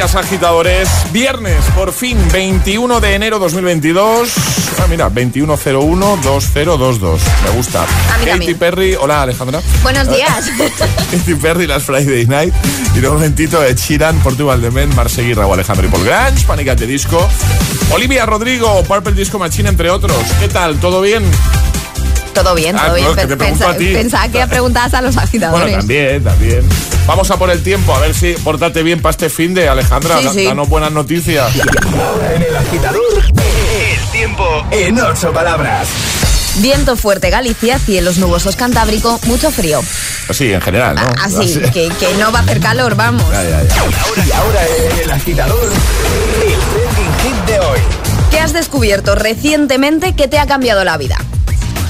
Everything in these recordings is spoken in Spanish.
Días, agitadores. Viernes, por fin, 21 de enero 2022. Ah, mira, 2101-2022. Me gusta. A mí Katy también. Perry. Hola, Alejandra. Buenos días. Katy Perry, las Friday Night. Y de un momentito, Ed Sheeran, Portugal de Men, Marseille, Raúl Alejandro y Paul Grange, Panic! at the Disco. Olivia Rodrigo, Purple Disco Machine, entre otros. ¿Qué tal? ¿Todo bien? Todo bien, Ah, todo bien. no, que te pensa- a ti. Pensaba que preguntabas a los agitadores. Bueno, también, también. Vamos a por el tiempo, a ver si portate bien para este fin de Alejandra. Sí, da- sí. Danos buenas noticias. Ahora en el agitador, el tiempo en ocho palabras. Viento fuerte Galicia, cielos nubosos Cantábrico, mucho frío. Sí, en general, ¿no? Así, que, que no va a hacer calor, vamos. Ya, ya, ya. Ahora, y ahora en el agitador, el trending hit de hoy. ¿Qué has descubierto recientemente que te ha cambiado la vida?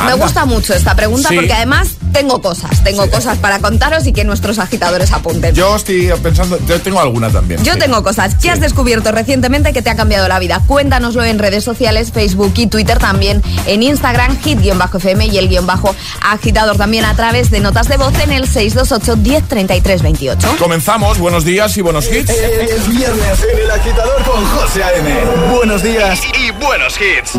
Me gusta mucho esta pregunta porque además tengo cosas, tengo cosas para contaros y que nuestros agitadores apunten. Yo estoy pensando, yo tengo alguna también. Yo tengo cosas. ¿Qué has descubierto recientemente que te ha cambiado la vida? Cuéntanoslo en redes sociales, Facebook y Twitter también, en Instagram, hit-fm y el guion bajo agitador también a través de notas de voz en el 628 10 33 28. Comenzamos, buenos días y buenos eh, hits. Eh, eh, es viernes en el agitador con José A.M. Buenos días y buenos hits.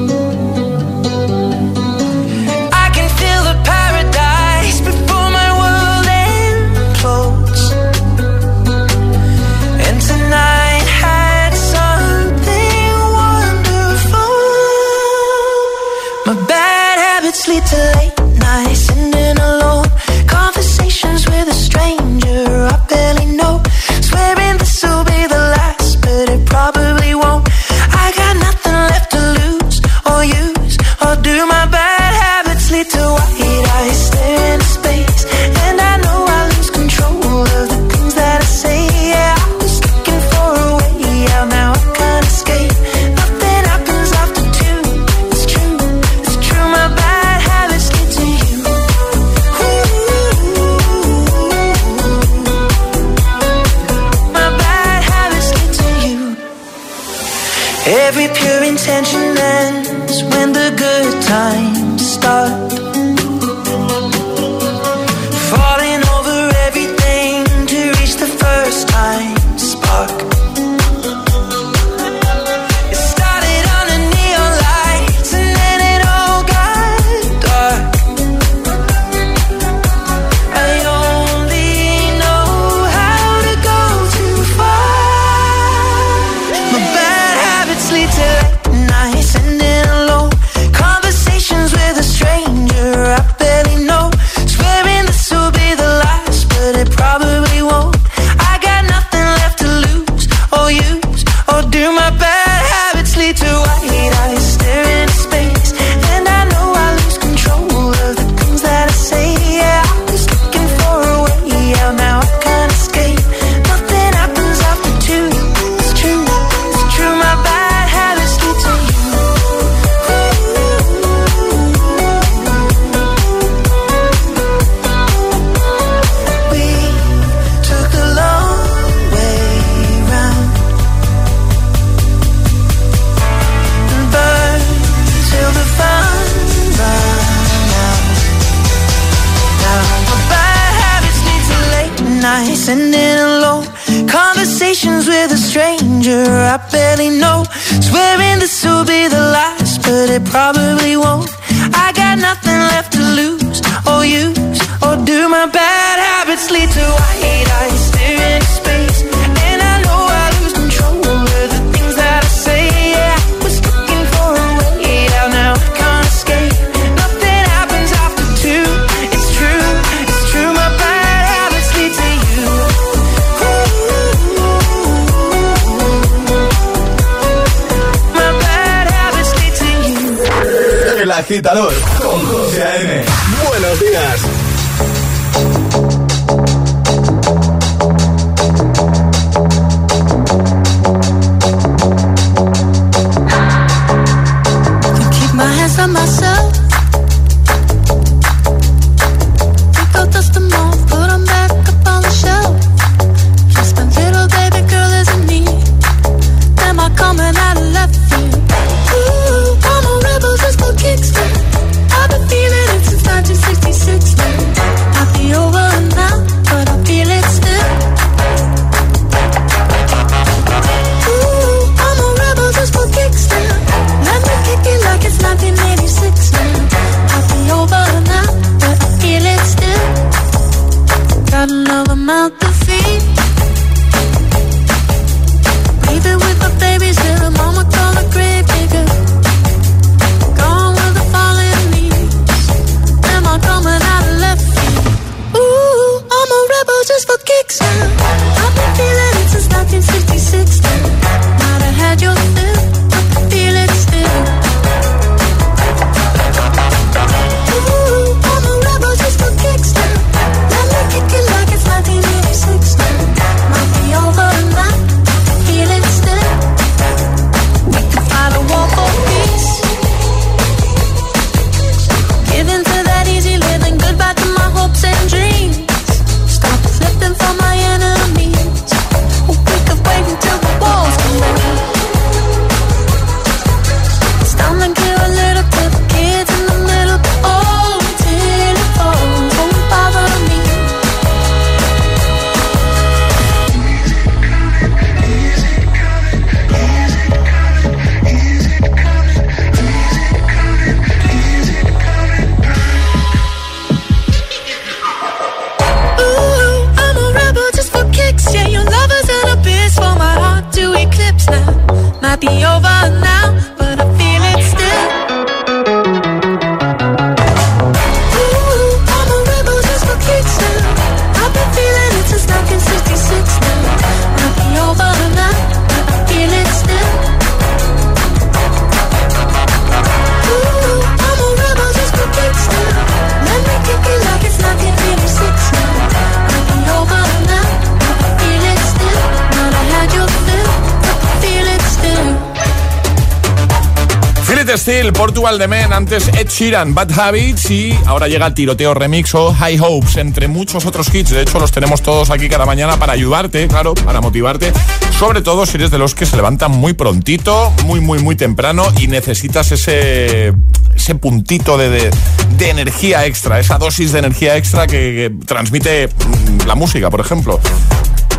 Still, Portugal de Men, antes Ed Sheeran, Bad Habits y ahora llega Tiroteo Remix o High Hopes, entre muchos otros hits. De hecho, los tenemos todos aquí cada mañana para ayudarte, claro, para motivarte. Sobre todo si eres de los que se levantan muy prontito, muy, muy, muy temprano y necesitas ese, ese puntito de, de- energía extra, esa dosis de energía extra que, transmite mm, la música, por ejemplo.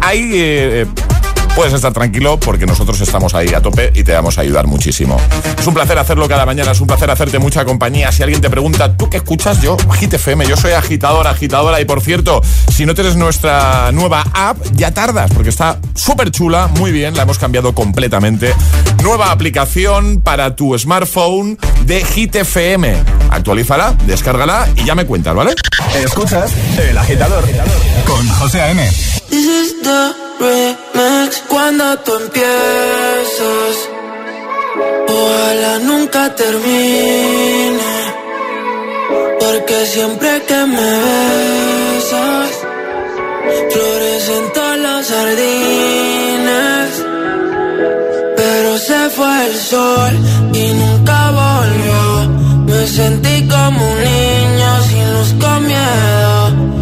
Ahí eh, puedes estar tranquilo porque nosotros estamos ahí a tope y te vamos a ayudar muchísimo. Es un placer hacerlo cada mañana, es un placer hacerte mucha compañía. Si alguien te pregunta, ¿tú qué escuchas? Yo, Agit FM, yo soy agitadora, agitadora. Y por cierto, si no tienes nuestra nueva app, ya tardas porque está súper chula, muy bien, la hemos cambiado completamente. Nueva aplicación para tu smartphone de Hit FM. Actualízala, descárgala y ya me cuentas, ¿vale? Escuchas El Agitador con José A.M. Remix cuando tú empiezas. Ojalá nunca termine. Porque siempre que me besas, florecen todos los jardines. Pero se fue el sol y nunca volvió. Me sentí como un niño sin luz con miedo.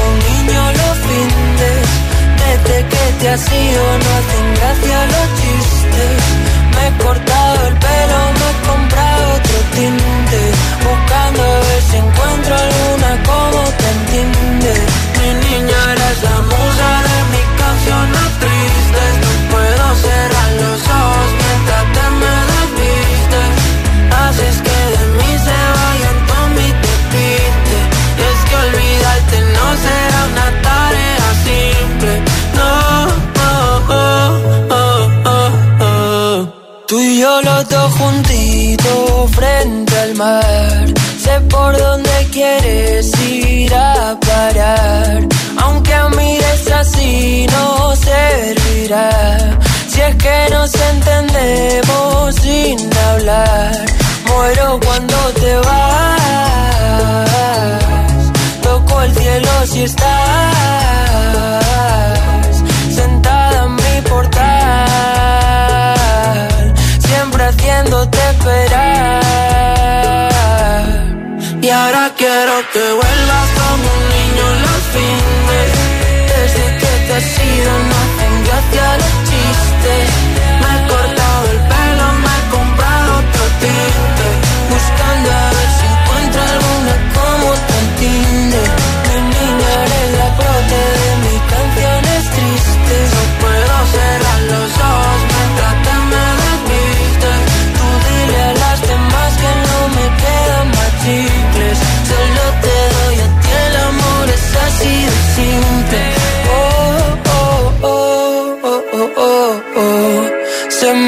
Que te has ido no hacen gracia los chistes. Me he cortado el pelo, me he comprado otro tinte. Buscando a ver si encuentro alguna como Sé por dónde quieres ir a parar. Aunque mires así no servirá. Si es que nos entendemos sin hablar. Muero cuando te vas. Toco el cielo si estás sentada en mi portal, siempre haciéndote que vuelvas como un niño los fines. Desde que te has ido no hacen gracia los chistes.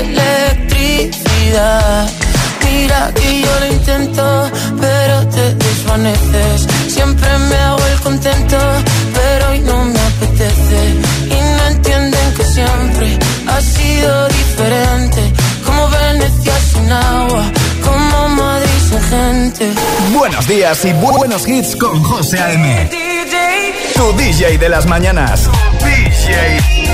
electricidad. Mira que yo lo intento, pero te desvaneces. Siempre me hago el contento, pero hoy no me apetece. Y no entienden que siempre ha sido diferente. Como Venecia sin agua, como Madrid sin gente. Buenos días y bu buenos hits con José A.M. Tu DJ de las mañanas. DJ.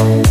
Bye.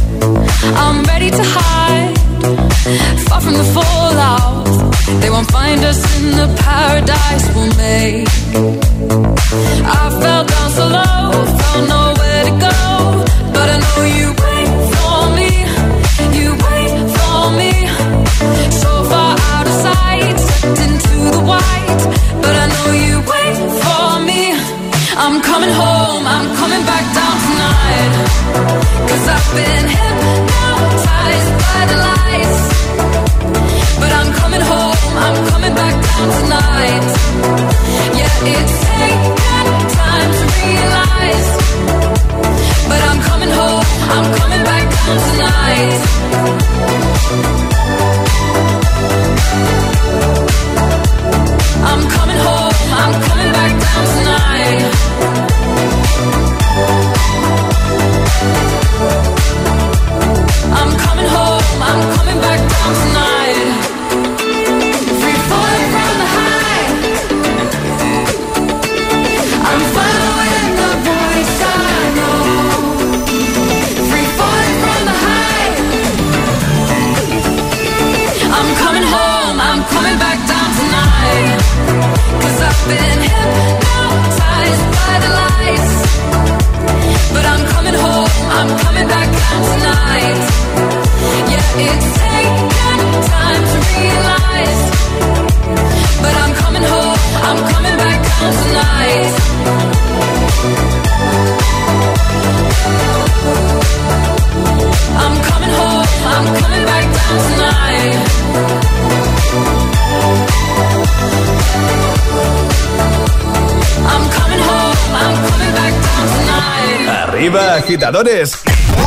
Arriba, agitadores.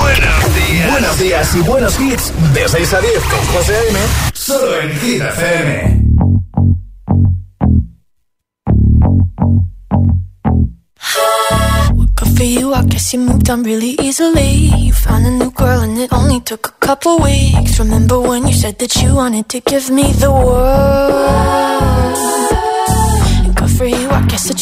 Buenos días. Buenos días y buenos hits. De 6 a 10 con José A.M. Solo en Hit FM. Good for you, I guess you moved on really easily. You found a new girl and it only took a couple weeks. Remember when you said that you wanted to give me the world? And good for you, I guess that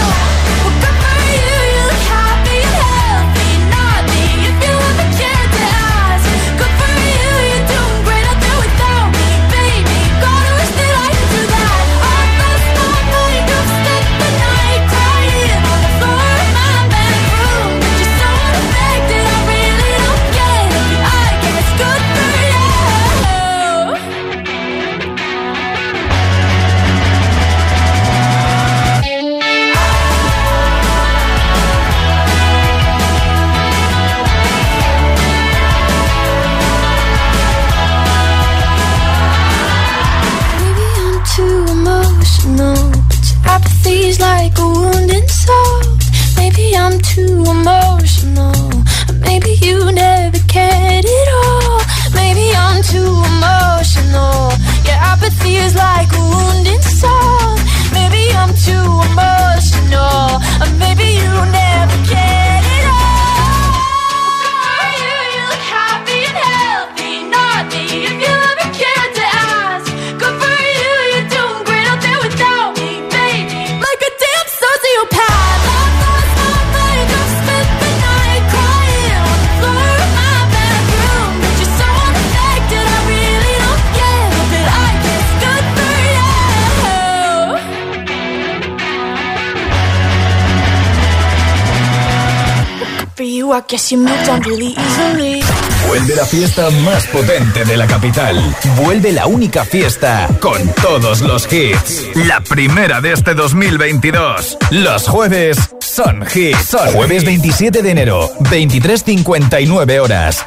Guess you moved on really easily. Vuelve la fiesta más potente de la capital. Vuelve la única fiesta con todos los hits. La primera de este 2022. Los jueves son hits. Son jueves 27 de enero, 23.59 horas.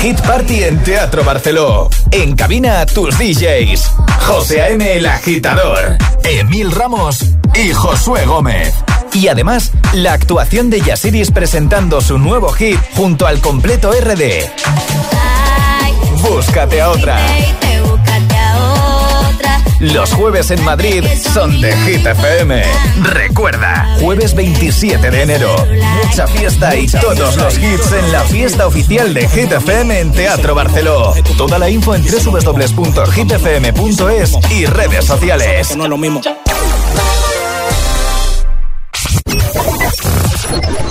Hit Party en Teatro Barceló. En cabina tus DJs. José A.M. El Agitador. Emil Ramos y Josué Gómez. Y además, la actuación de Yasiris presentando su nuevo hit junto al completo RD. Búscate a otra. Los jueves en Madrid son de Hit FM. Recuerda, jueves 27 de enero. Mucha fiesta y todos los hits en la fiesta oficial de Hit FM en Teatro Barceló. Toda la info en www.hitfm.es y redes sociales. No lo mismo.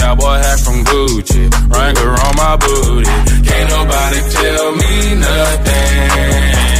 Cowboy hat from Gucci, Wrangler on my booty. Can't nobody tell me nothing.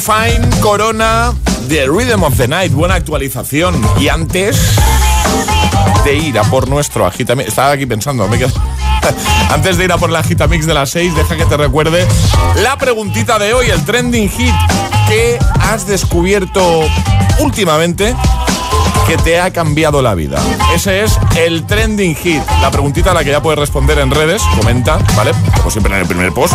Fine, Corona, The Rhythm of the Night, buena actualización. Y antes de ir a por nuestro agitamix, estaba aquí pensando, me quedo... Antes de ir a por la agitamix de las 6, deja que te recuerde la preguntita de hoy, el trending hit que has descubierto últimamente que te ha cambiado la vida. Ese es el trending hit. La preguntita a la que ya puedes responder en redes. Comenta, ¿vale? Como siempre en el primer post.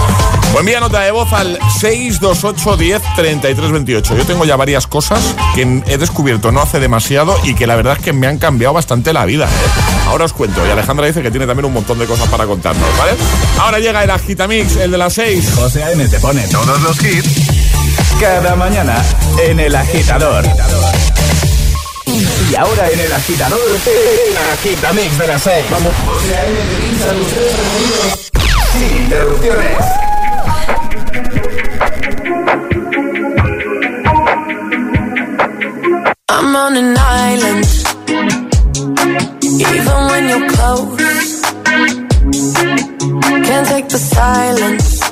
O envía nota de voz al 628 10 33 28. Yo tengo ya varias cosas que he descubierto no hace demasiado y que la verdad es que me han cambiado bastante la vida. ¿eh? Ahora os cuento. Y Alejandra dice que tiene también un montón de cosas para contarnos, ¿vale? Ahora llega el Agitamix, el de las 6. José A.M. te pone todos los hits cada mañana en el agitador. Y ahora en el agitador, el agitamix de las 6. Vamos. José A.M. te pincha tus tres preferidos sin interrupciones. I'm on an island. Even when you're close, can't take the silence.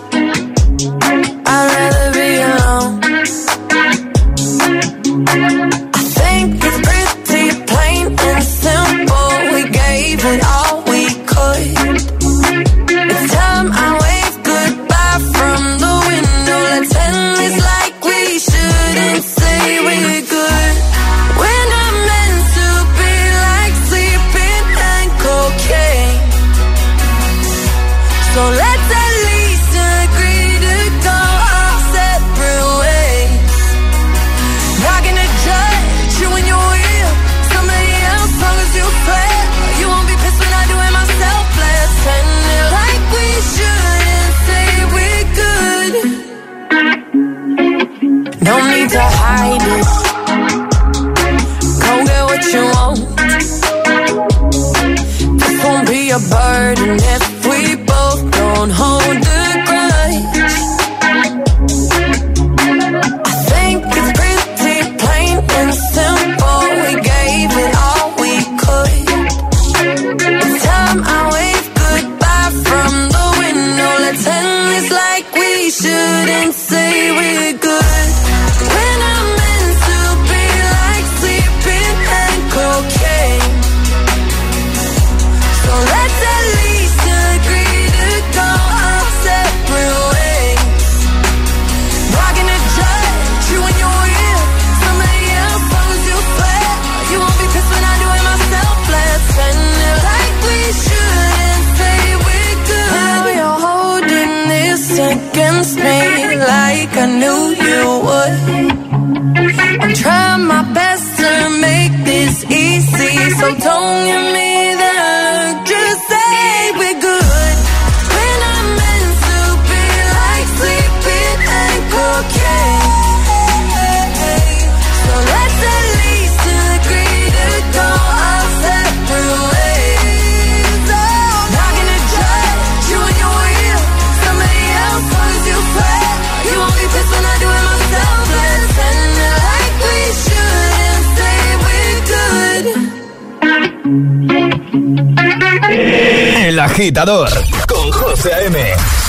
Agitador con José A.M.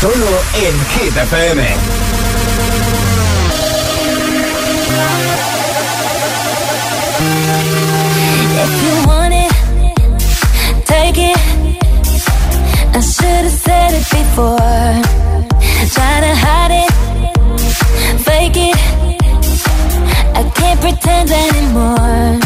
Solo en Hit FM. If you want it, take it. I should have said it before. Try to hide it, fake it. I can't pretend anymore.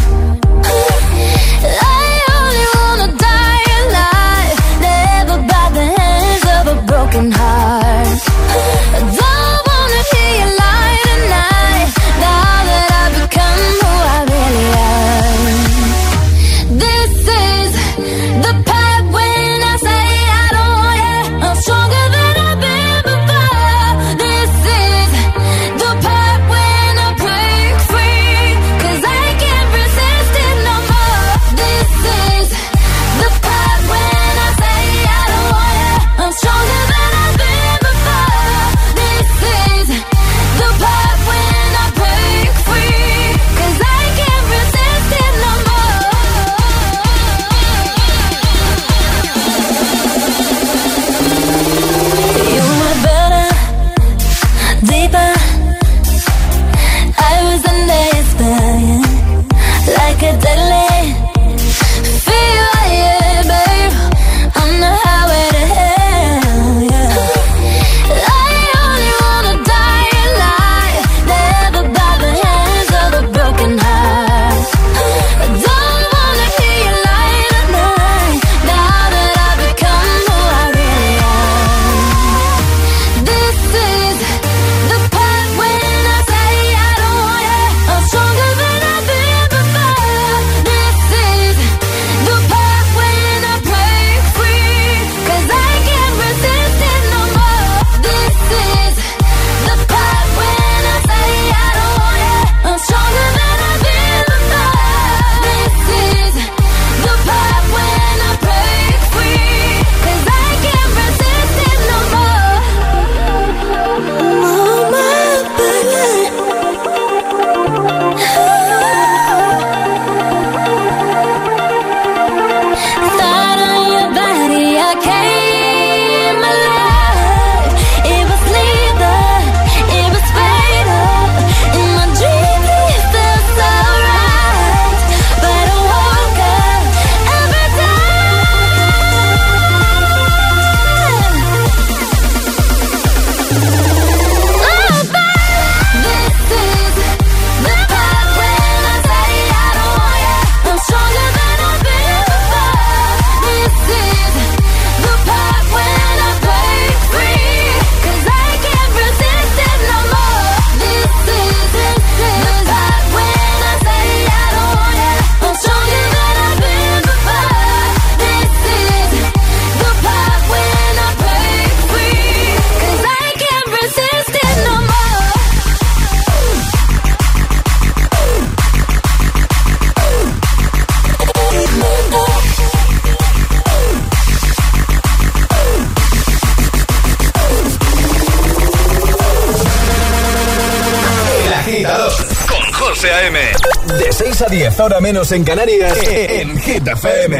6 a 10, ahora menos en Canarias, en Hit FM.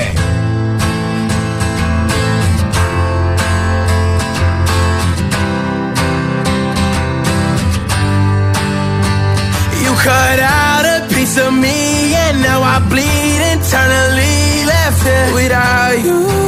You cut out a piece of me and now I bleed internally left it without you,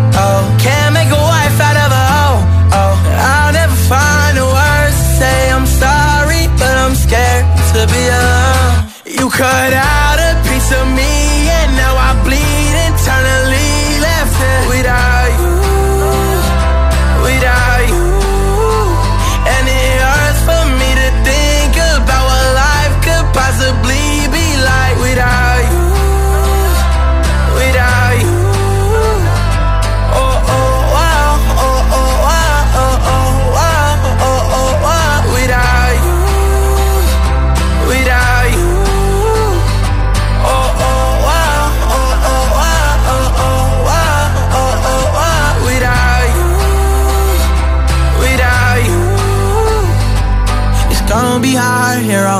Alone. You cut out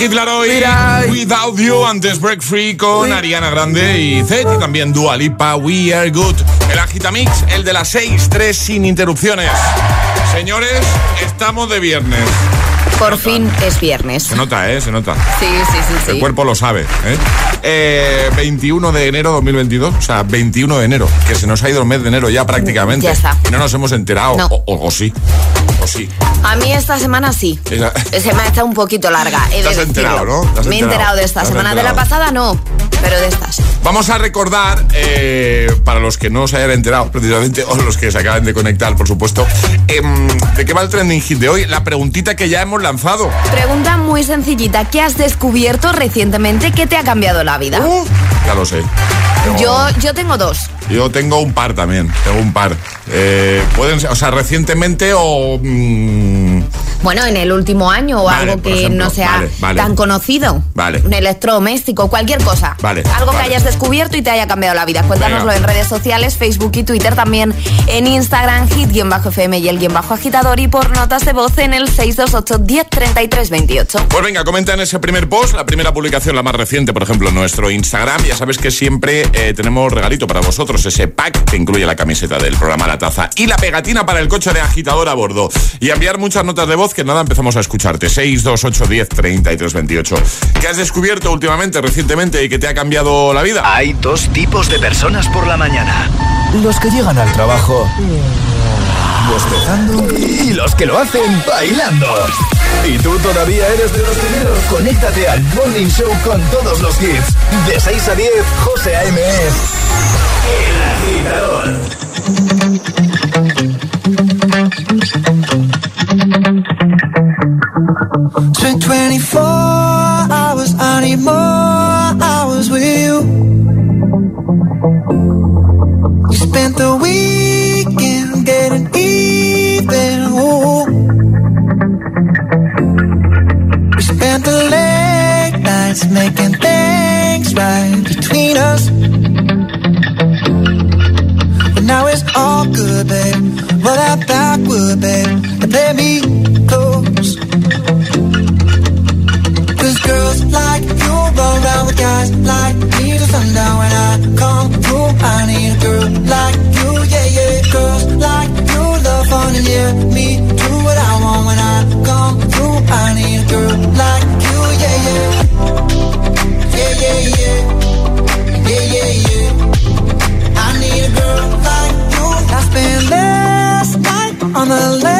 Kid Laroi, Without You, antes Break Free con Ariana Grande y Zed, y también Dua Lipa, We Are Good. El Agitamix, el de las 6, 3 sin interrupciones. Señores, estamos de viernes. Por fin es viernes. Se nota, ¿eh? Se nota. Sí, sí, sí, sí. El cuerpo lo sabe. ¿eh? Eh, 21 de enero 2022, o sea, 21 de enero, que se nos ha ido el mes de enero ya prácticamente. Ya está. Y no nos hemos enterado. No. O, o- o sí. O sí. A mí esta semana sí. Esa- Se me ha hecho un poquito larga. He Te has enterado, ¿no? Te has Me he enterado. enterado de esta semana. De la pasada no, pero de estas. Vamos a recordar, eh, para los que no se hayan enterado precisamente, o los que se acaban de conectar, por supuesto, em, de qué va el trending hit de hoy. La preguntita que ya hemos lanzado. Pregunta muy sencillita. ¿Qué has descubierto recientemente que te ha cambiado la vida? Ya lo sé. Yo, yo tengo dos. Yo tengo un par también, tengo un par. Eh, pueden ser, o sea, recientemente o... mm, Bueno, en el último año o Vale, algo que ejemplo, no sea vale, vale. tan conocido. Vale. Un electrodoméstico, cualquier cosa. Vale, Algo que hayas descubierto y te haya cambiado la vida. Cuéntanoslo Venga. en redes sociales, Facebook y Twitter, también en Instagram, hit-fm y el guion bajo agitador y por notas de voz en el 628 1033 28. Pues venga, comenta en ese primer post, la primera publicación, la más reciente, por ejemplo, en nuestro Instagram. Ya sabes que siempre eh, tenemos regalito para vosotros, ese pack que incluye la camiseta del programa La Taza y la pegatina para el coche de agitador a bordo. Y enviar muchas notas de voz que nada empezamos a escucharte. 628 10 33 28. ¿Qué has descubierto últimamente, recientemente y que te ha cambiado la vida? Hay dos tipos de personas por la mañana. Los que llegan al trabajo bostezando y los que lo hacen bailando. ¿Y tú todavía eres de los primeros? Conéctate al Morning Show con todos los hits. De 6 a 10, José A.M. es El Agitador. Spent 24 hours, I need more hours with you. We spent the weekend getting even. Ooh. We spent the late nights making things right between us. But now it's all good, babe. Roll out backward, babe, and let me close. Cause girls like you run around with guys like me to sundown. When I come through, I need a girl like you yeah, me do what I want when I come through. I need a girl like you, yeah, yeah, yeah, yeah, yeah, yeah, yeah, yeah. I need a girl like you. I spent last night on the left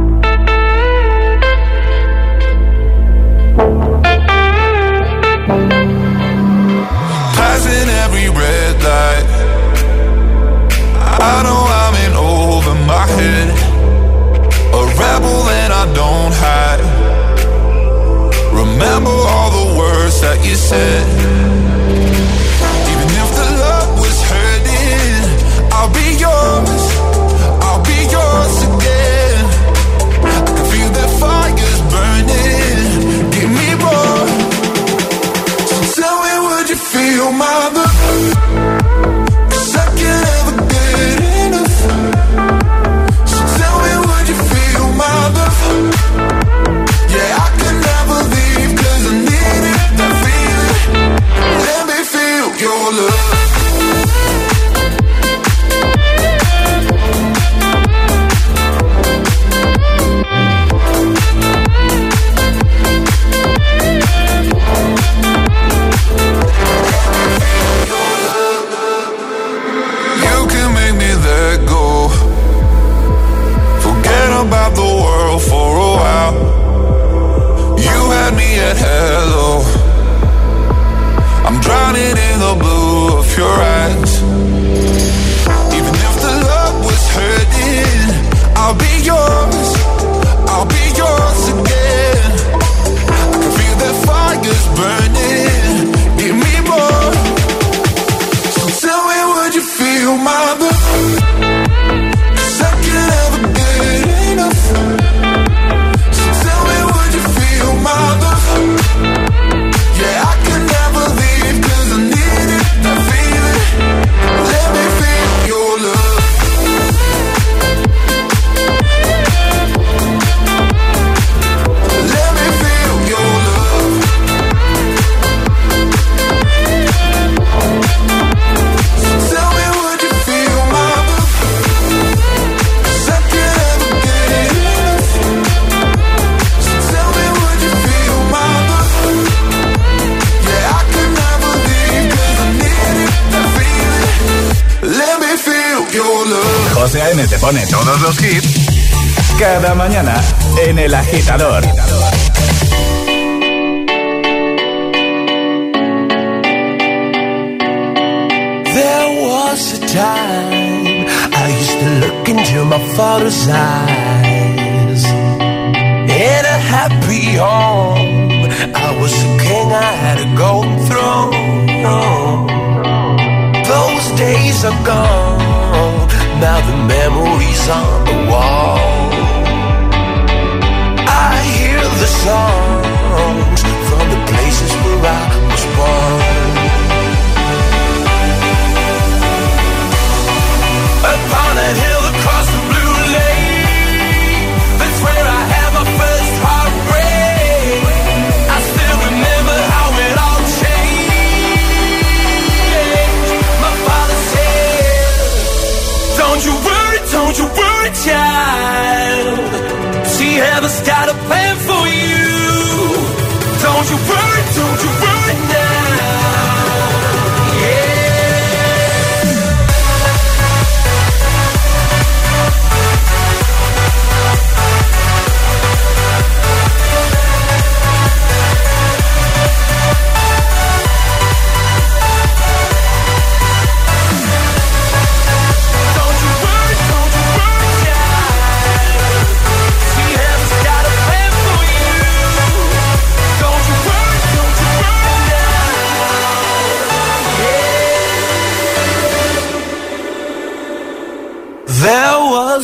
Agitador.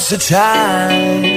the time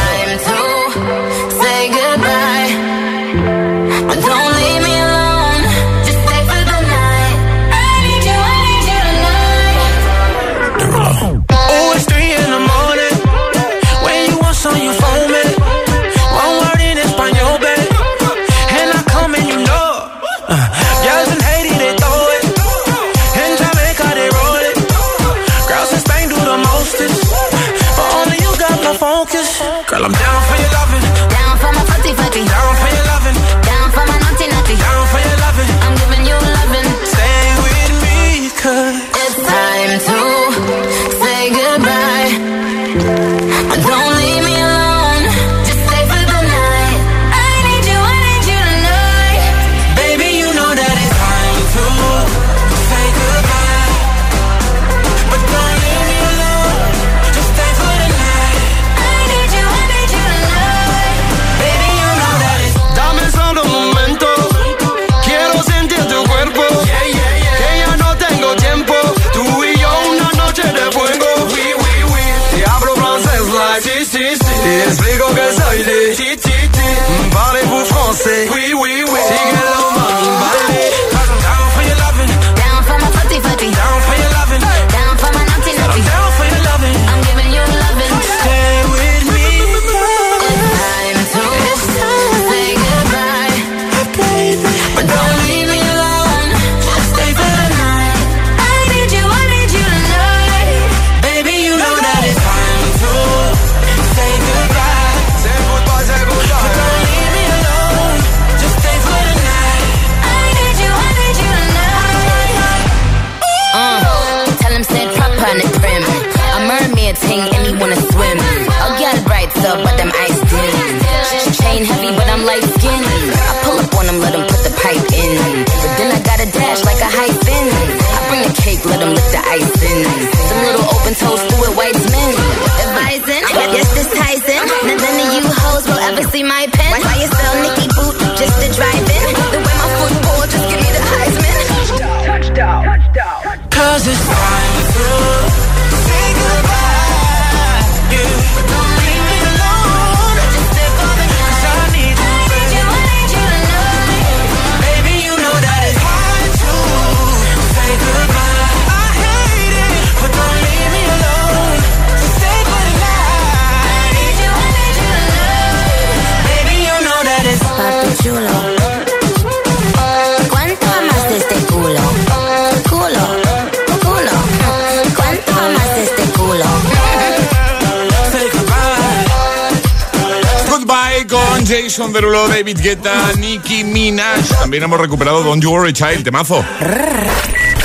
Jason Derulo, David Guetta, Nicki Minaj. También hemos recuperado Don't You Worry Child, temazo.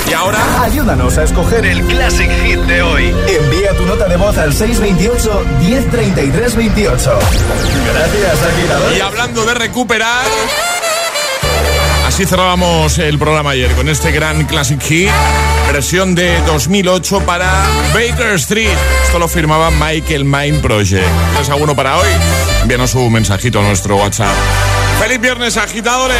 Y ahora, Ayúdanos a escoger el Classic Hit de hoy. Envía tu nota de voz al 628 1033 28. Gracias, agitador. y hablando de recuperar. Así cerrábamos el programa ayer con este gran Classic Hit, versión de 2008 para Baker Street. Esto lo firmaba Michael Mind Project. ¿Tienes alguno para hoy? Envíanos un mensajito a nuestro WhatsApp. ¡Feliz viernes, agitadores!